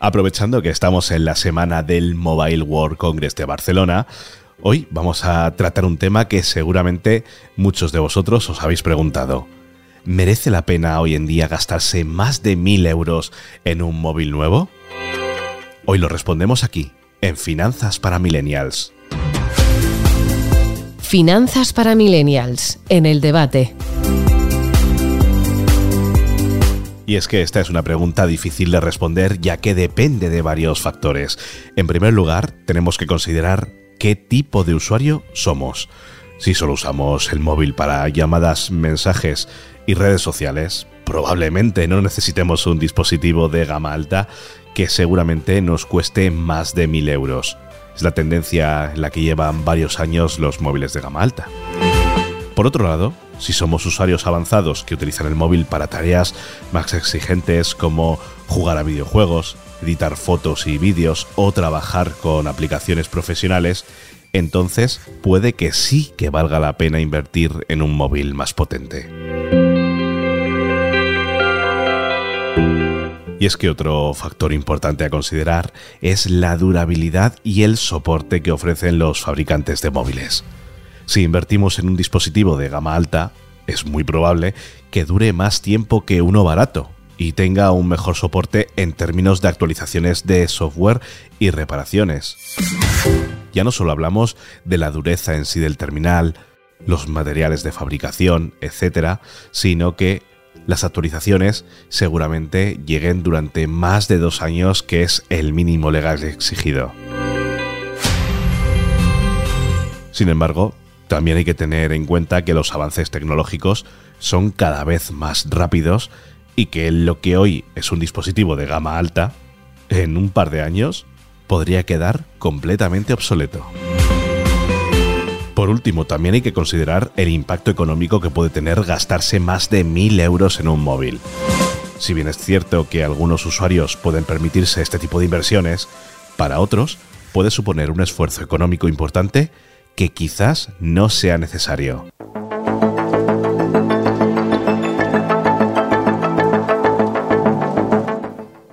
Aprovechando que estamos en la semana del Mobile World Congress de Barcelona, hoy vamos a tratar un tema que seguramente muchos de vosotros os habéis preguntado. ¿Merece la pena hoy en día gastarse más de mil euros en un móvil nuevo? Hoy lo respondemos aquí, en Finanzas para Millennials. Finanzas para Millennials, en el debate. Y es que esta es una pregunta difícil de responder ya que depende de varios factores. En primer lugar, tenemos que considerar qué tipo de usuario somos. Si solo usamos el móvil para llamadas, mensajes y redes sociales, probablemente no necesitemos un dispositivo de gama alta que seguramente nos cueste más de mil euros. Es la tendencia en la que llevan varios años los móviles de gama alta. Por otro lado, si somos usuarios avanzados que utilizan el móvil para tareas más exigentes como jugar a videojuegos, editar fotos y vídeos o trabajar con aplicaciones profesionales, entonces puede que sí que valga la pena invertir en un móvil más potente. Y es que otro factor importante a considerar es la durabilidad y el soporte que ofrecen los fabricantes de móviles. Si invertimos en un dispositivo de gama alta, es muy probable que dure más tiempo que uno barato y tenga un mejor soporte en términos de actualizaciones de software y reparaciones. Ya no solo hablamos de la dureza en sí del terminal, los materiales de fabricación, etc., sino que las actualizaciones seguramente lleguen durante más de dos años, que es el mínimo legal exigido. Sin embargo, también hay que tener en cuenta que los avances tecnológicos son cada vez más rápidos y que lo que hoy es un dispositivo de gama alta, en un par de años podría quedar completamente obsoleto. Por último, también hay que considerar el impacto económico que puede tener gastarse más de 1.000 euros en un móvil. Si bien es cierto que algunos usuarios pueden permitirse este tipo de inversiones, para otros puede suponer un esfuerzo económico importante que quizás no sea necesario.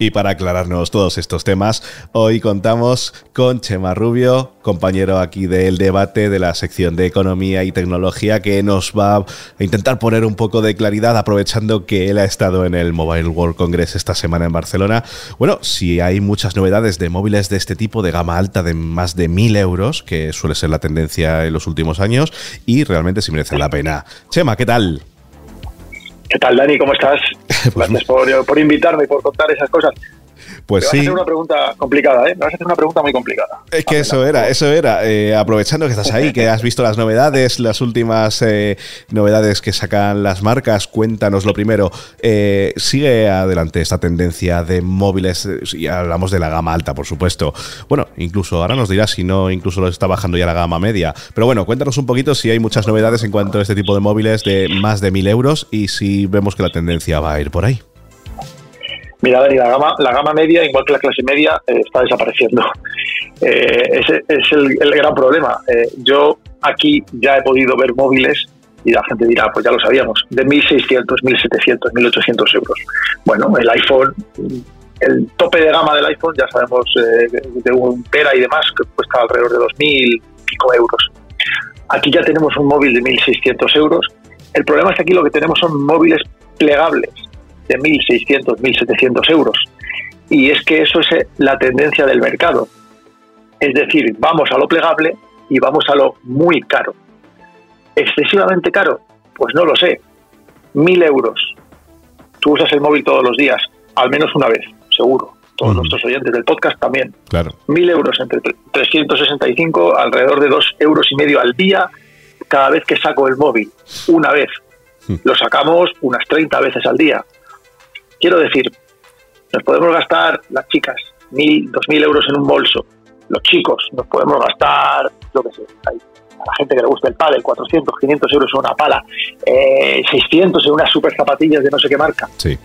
Y para aclararnos todos estos temas, hoy contamos con Chema Rubio, compañero aquí del debate de la sección de Economía y Tecnología, que nos va a intentar poner un poco de claridad, aprovechando que él ha estado en el Mobile World Congress esta semana en Barcelona. Bueno, si hay muchas novedades de móviles de este tipo, de gama alta, de más de mil euros, que suele ser la tendencia en los últimos años, y realmente si merecen la pena. Chema, ¿qué tal? ¿Qué tal, Dani? ¿Cómo estás? Pues Gracias por, por invitarme y por contar esas cosas. Pues sí. Vas a hacer una pregunta complicada, ¿eh? Me vas a hacer una pregunta muy complicada. Es que eso era, eso era. Eh, aprovechando que estás ahí, que has visto las novedades, las últimas eh, novedades que sacan las marcas, cuéntanos lo primero. Eh, sigue adelante esta tendencia de móviles, y hablamos de la gama alta, por supuesto. Bueno, incluso ahora nos dirás si no, incluso lo está bajando ya la gama media. Pero bueno, cuéntanos un poquito si hay muchas novedades en cuanto a este tipo de móviles de más de mil euros y si vemos que la tendencia va a ir por ahí. Mira, Dani, la gama, la gama media, igual que la clase media, eh, está desapareciendo. Eh, ese es el, gran problema. Eh, yo aquí ya he podido ver móviles y la gente dirá, pues ya lo sabíamos, de 1.600, 1.700, 1.800 euros. Bueno, el iPhone, el tope de gama del iPhone, ya sabemos, de un Tera y demás, que cuesta alrededor de 2.000 pico euros. Aquí ya tenemos un móvil de 1.600 euros. El problema es que aquí lo que tenemos son móviles plegables de 1.600, 1.700 euros. Y es que eso es eh, la tendencia del mercado. Es decir, vamos a lo plegable y vamos a lo muy caro. ¿Excesivamente caro? Pues no lo sé. 1.000 euros. Tú usas el móvil todos los días, al menos una vez, seguro. Todos nuestros oyentes del podcast también. Claro. 1.000 euros entre 365, alrededor de 2 euros y medio al día, cada vez que saco el móvil. Una vez. Lo sacamos unas 30 veces al día. Quiero decir, nos podemos gastar las chicas mil, dos mil euros en un bolso. Los chicos nos podemos gastar, lo que sé, a la gente que le gusta el pádel, 400, 500 euros en una pala, eh, 600 en unas super zapatillas de no sé qué marca. Sí.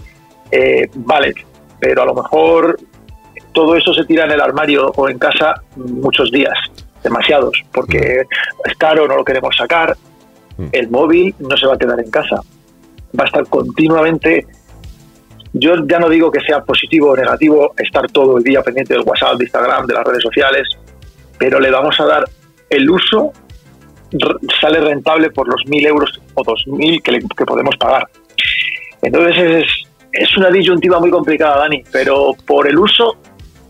Eh, vale, pero a lo mejor todo eso se tira en el armario o en casa muchos días, demasiados, porque es caro, no lo queremos sacar. El móvil no se va a quedar en casa, va a estar continuamente Yo ya no digo que sea positivo o negativo estar todo el día pendiente del WhatsApp, de Instagram, de las redes sociales, pero le vamos a dar el uso, sale rentable por los 1.000 euros o 2.000 que, que podemos pagar. Entonces es, es una disyuntiva muy complicada, Dani, pero por el uso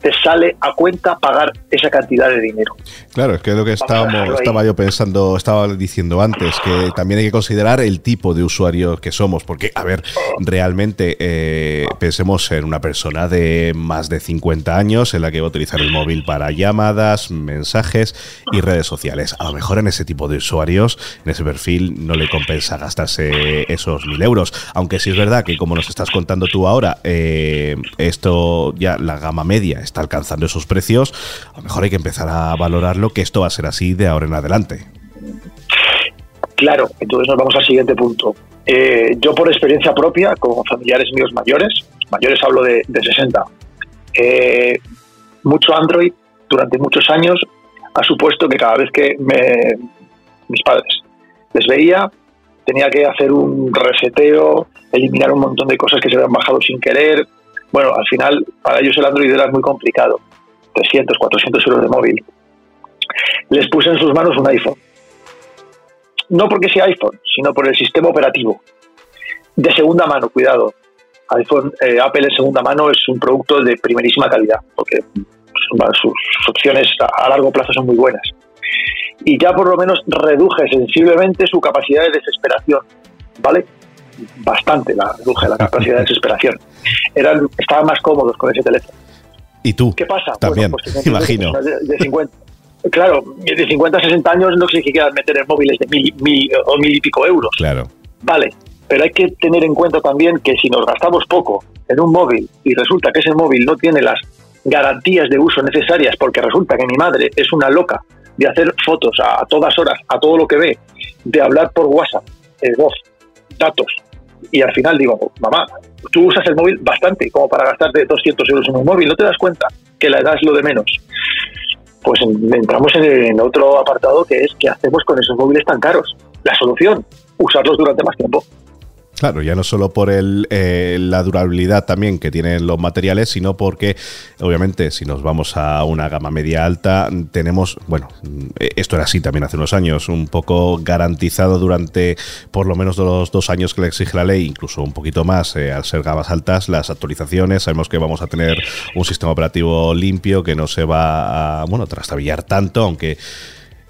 te sale a cuenta pagar esa cantidad de dinero. Claro, es que es lo que estábamos, estaba yo pensando, estaba diciendo antes, que también hay que considerar el tipo de usuario que somos, porque, a ver, realmente eh, pensemos en una persona de más de 50 años en la que va a utilizar el móvil para llamadas, mensajes y redes sociales. A lo mejor en ese tipo de usuarios, en ese perfil, no le compensa gastarse esos mil euros, aunque sí es verdad que como nos estás contando tú ahora, eh, esto ya la gama media está alcanzando esos precios, a lo mejor hay que empezar a valorarlo, que esto va a ser así de ahora en adelante. Claro, entonces nos vamos al siguiente punto. Eh, yo por experiencia propia, con familiares míos mayores, mayores hablo de, 60, eh, mucho Android durante muchos años ha supuesto que cada vez que me, mis padres les veía, tenía que hacer un reseteo, eliminar un montón de cosas que se habían bajado sin querer, bueno, al final para ellos el Android era muy complicado, 300, 400 euros de móvil. Les puse en sus manos un iPhone. No porque sea iPhone, sino por el sistema operativo. De segunda mano, cuidado. iPhone, eh, Apple en segunda mano es un producto de primerísima calidad, porque sus, opciones a largo plazo son muy buenas. Y ya por lo menos reduje sensiblemente su capacidad de desesperación, ¿vale? Bastante la reduje la capacidad de desesperación. Eran, estaban más cómodos con ese teléfono. ¿Y tú? ¿Qué pasa? También, pues imagino. De, 50, claro, de 50 a 60 años no sé si quieras meter en móviles de mil, mil o mil y pico euros. Claro. Vale, pero hay que tener en cuenta también que si nos gastamos poco en un móvil y resulta que ese móvil no tiene las garantías de uso necesarias porque resulta que mi madre es una loca de hacer fotos a, todas horas, a todo lo que ve, de hablar por WhatsApp, de voz, datos, y al final digo, mamá, tú usas el móvil bastante como para gastarte 200 euros en un móvil, ¿no te das cuenta que la edad es lo de menos? Pues entramos en otro apartado que es qué hacemos con esos móviles tan caros. La solución, usarlos durante más tiempo. Claro, ya no solo por el, eh, la durabilidad también que tienen los materiales, sino porque, obviamente, si nos vamos a una gama media alta, tenemos, bueno, esto era así también hace unos años, un poco garantizado durante por lo menos los dos años que le exige la ley, incluso un poquito más eh, al ser gamas altas, las actualizaciones. Sabemos que vamos a tener un sistema operativo limpio que no se va a, bueno, trastabillar tanto, aunque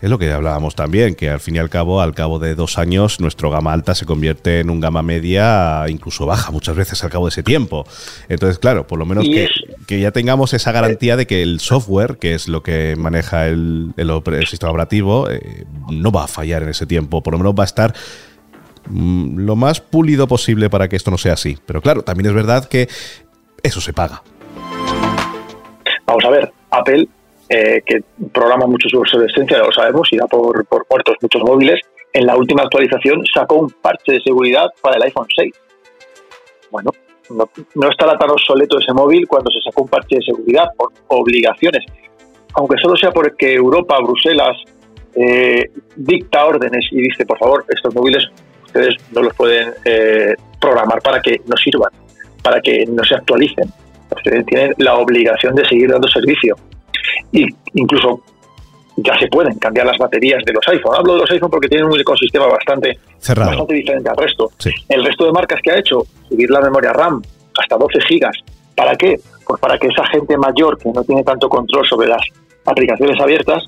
es lo que hablábamos también, que al fin y al cabo, al cabo de dos años, nuestro gama alta se convierte en un gama media, incluso baja muchas veces al cabo de ese tiempo. Entonces, claro, por lo menos que, ya tengamos esa garantía de que el software, que es lo que maneja el, sistema operativo, eh, no va a fallar en ese tiempo. Por lo menos va a estar mm, lo más pulido posible para que esto no sea así. Pero claro, también es verdad que eso se paga. Vamos a ver, Apple eh, que programa mucho su obsolescencia, lo sabemos, y da por, por muertos muchos móviles, en la última actualización sacó un parche de seguridad para el iPhone 6. Bueno, no, no estará tan obsoleto ese móvil cuando se sacó un parche de seguridad por obligaciones, aunque solo sea porque Europa, Bruselas, eh, dicta órdenes y dice, por favor, estos móviles ustedes no los pueden eh, programar para que no sirvan, para que no se actualicen. Ustedes tienen la obligación de seguir dando servicio y incluso ya se pueden cambiar las baterías de los iPhone. Hablo de los iPhone porque tienen un ecosistema bastante, bastante diferente al resto. El resto de marcas que ha hecho, subir la memoria RAM hasta 12 gigas. ¿Para qué? Pues para que esa gente mayor que no tiene tanto control sobre las aplicaciones abiertas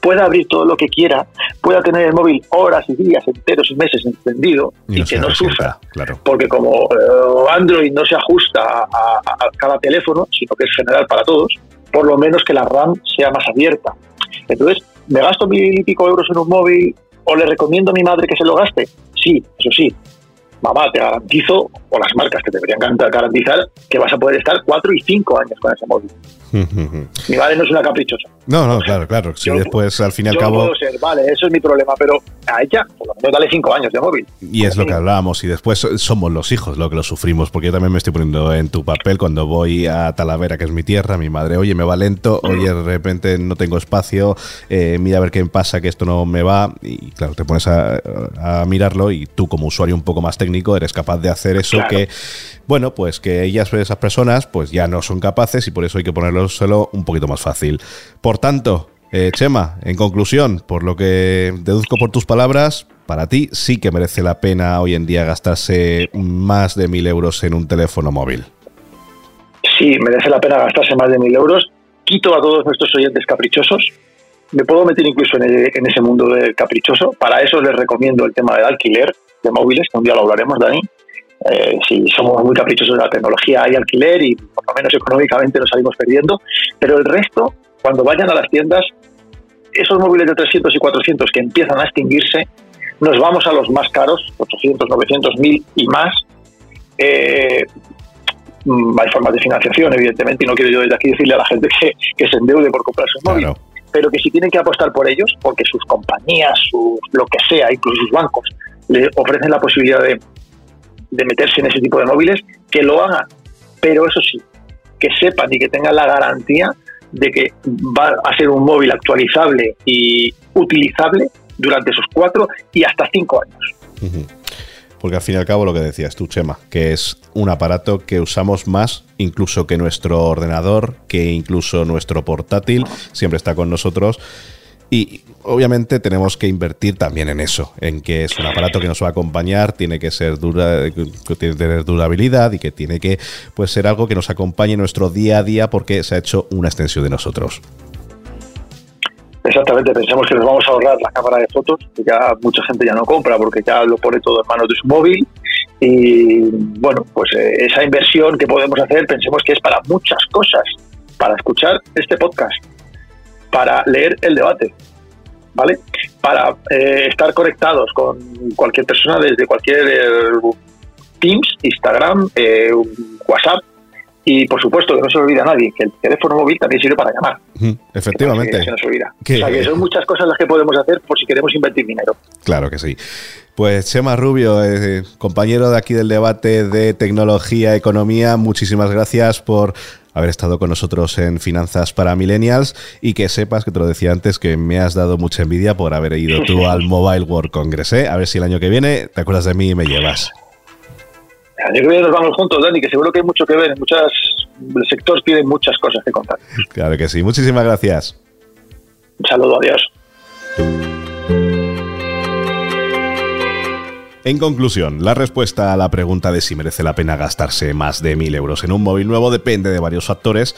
pueda abrir todo lo que quiera, pueda tener el móvil horas y días enteros y meses encendido y, que no sufra. Claro. Porque como eh, Android no se ajusta a, cada teléfono, sino que es general para todos, por lo menos que la RAM sea más abierta. Entonces, ¿me gasto mil y pico euros en un móvil o le recomiendo a mi madre que se lo gaste? Sí, eso sí. Mamá, te garantizo, o las marcas que deberían garantizar, que vas a poder estar cuatro y cinco años con ese móvil. Mi madre no es una caprichosa. No, no, claro, claro. Si después, al fin y al cabo. Puedo ser, vale, eso es mi problema, pero a ella, por lo menos dale cinco años de móvil. Y es lo que hablábamos, y después somos los hijos lo que lo sufrimos, porque yo también me estoy poniendo en tu papel cuando voy a Talavera, que es mi tierra, mi madre, oye, me va lento, oye, de repente no tengo espacio, eh, mira a ver qué pasa, que esto no me va, y claro, te pones a, mirarlo y tú, como usuario un poco más técnico, eres capaz de hacer eso que bueno, pues que ellas, esas personas, pues ya no son capaces y por eso hay que ponerlo solo un poquito más fácil. Por tanto, eh, Chema, en conclusión, por lo que deduzco por tus palabras, para ti sí que merece la pena hoy en día gastarse más de mil euros en un teléfono móvil. Sí, merece la pena gastarse más de mil euros. Quito a todos nuestros oyentes caprichosos. Me puedo meter incluso en, ese mundo de caprichoso. Para eso les recomiendo el tema del alquiler de móviles, que un día lo hablaremos, Dani. Eh, si somos muy caprichosos de la tecnología, hay alquiler y por lo menos económicamente nos salimos perdiendo. Pero el resto, cuando vayan a las tiendas, esos móviles de 300 y 400 que empiezan a extinguirse, nos vamos a los más caros, 800, 900, 1000 y más. Eh, mm, hay formas de financiación, evidentemente, y no quiero yo desde aquí decirle a la gente que, se endeude por comprarse un móvil, pero que si tienen que apostar por ellos, porque sus compañías, lo que sea, incluso sus bancos, le ofrecen la posibilidad de, de meterse en ese tipo de móviles, que lo hagan. Pero eso sí, que sepan y que tengan la garantía de que va a ser un móvil actualizable y utilizable durante esos cuatro y hasta cinco años. Porque al fin y al cabo lo que decías tú, Chema, que es un aparato que usamos más incluso que nuestro ordenador, que incluso nuestro portátil, siempre está con nosotros. Y obviamente tenemos que invertir también en eso, en que es un aparato que nos va a acompañar, tiene que ser dura, que tiene que tener durabilidad y que tiene que pues, ser algo que nos acompañe en nuestro día a día porque se ha hecho una extensión de nosotros. Exactamente, pensamos que nos vamos a ahorrar la cámara de fotos, que ya mucha gente ya no compra porque ya lo pone todo en manos de su móvil. Y bueno, pues eh, esa inversión que podemos hacer, pensemos que es para muchas cosas, para escuchar este podcast, para leer el debate, ¿vale? Para eh, estar conectados con cualquier persona desde cualquier eh, Teams, Instagram, WhatsApp, y por supuesto que no se olvida a nadie que el teléfono móvil también sirve para llamar. efectivamente. se nos olvida. O sea que son muchas cosas las que podemos hacer por si queremos invertir dinero. Claro que sí. Pues Chema Rubio, eh, compañero de aquí del debate de tecnología, economía, muchísimas gracias por haber estado con nosotros en Finanzas para Millennials y que sepas, que te lo decía antes, que me has dado mucha envidia por haber ido tú al Mobile World Congress. ¿eh? A ver si el año que viene te acuerdas de mí y me llevas. El año que viene nos vamos juntos, Dani, que seguro que hay mucho que ver. Muchas, el sector tiene muchas cosas que contar. Claro que sí. Muchísimas gracias. Un saludo, adiós. En conclusión, la respuesta a la pregunta de si merece la pena gastarse más de 1.000 euros en un móvil nuevo depende de varios factores,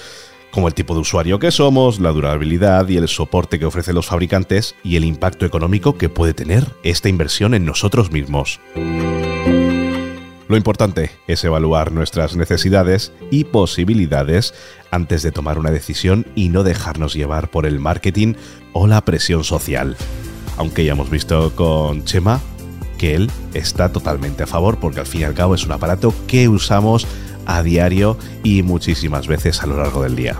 como el tipo de usuario que somos, la durabilidad y el soporte que ofrecen los fabricantes y el impacto económico que puede tener esta inversión en nosotros mismos. Lo importante es evaluar nuestras necesidades y posibilidades antes de tomar una decisión y no dejarnos llevar por el marketing o la presión social. Aunque ya hemos visto con Chema que él está totalmente a favor porque al fin y al cabo es un aparato que usamos a diario y muchísimas veces a lo largo del día.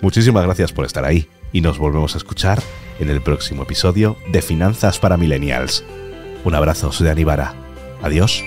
Muchísimas gracias por estar ahí y nos volvemos a escuchar en el próximo episodio de Finanzas para Millennials. Un abrazo, soy Anibara. Adiós.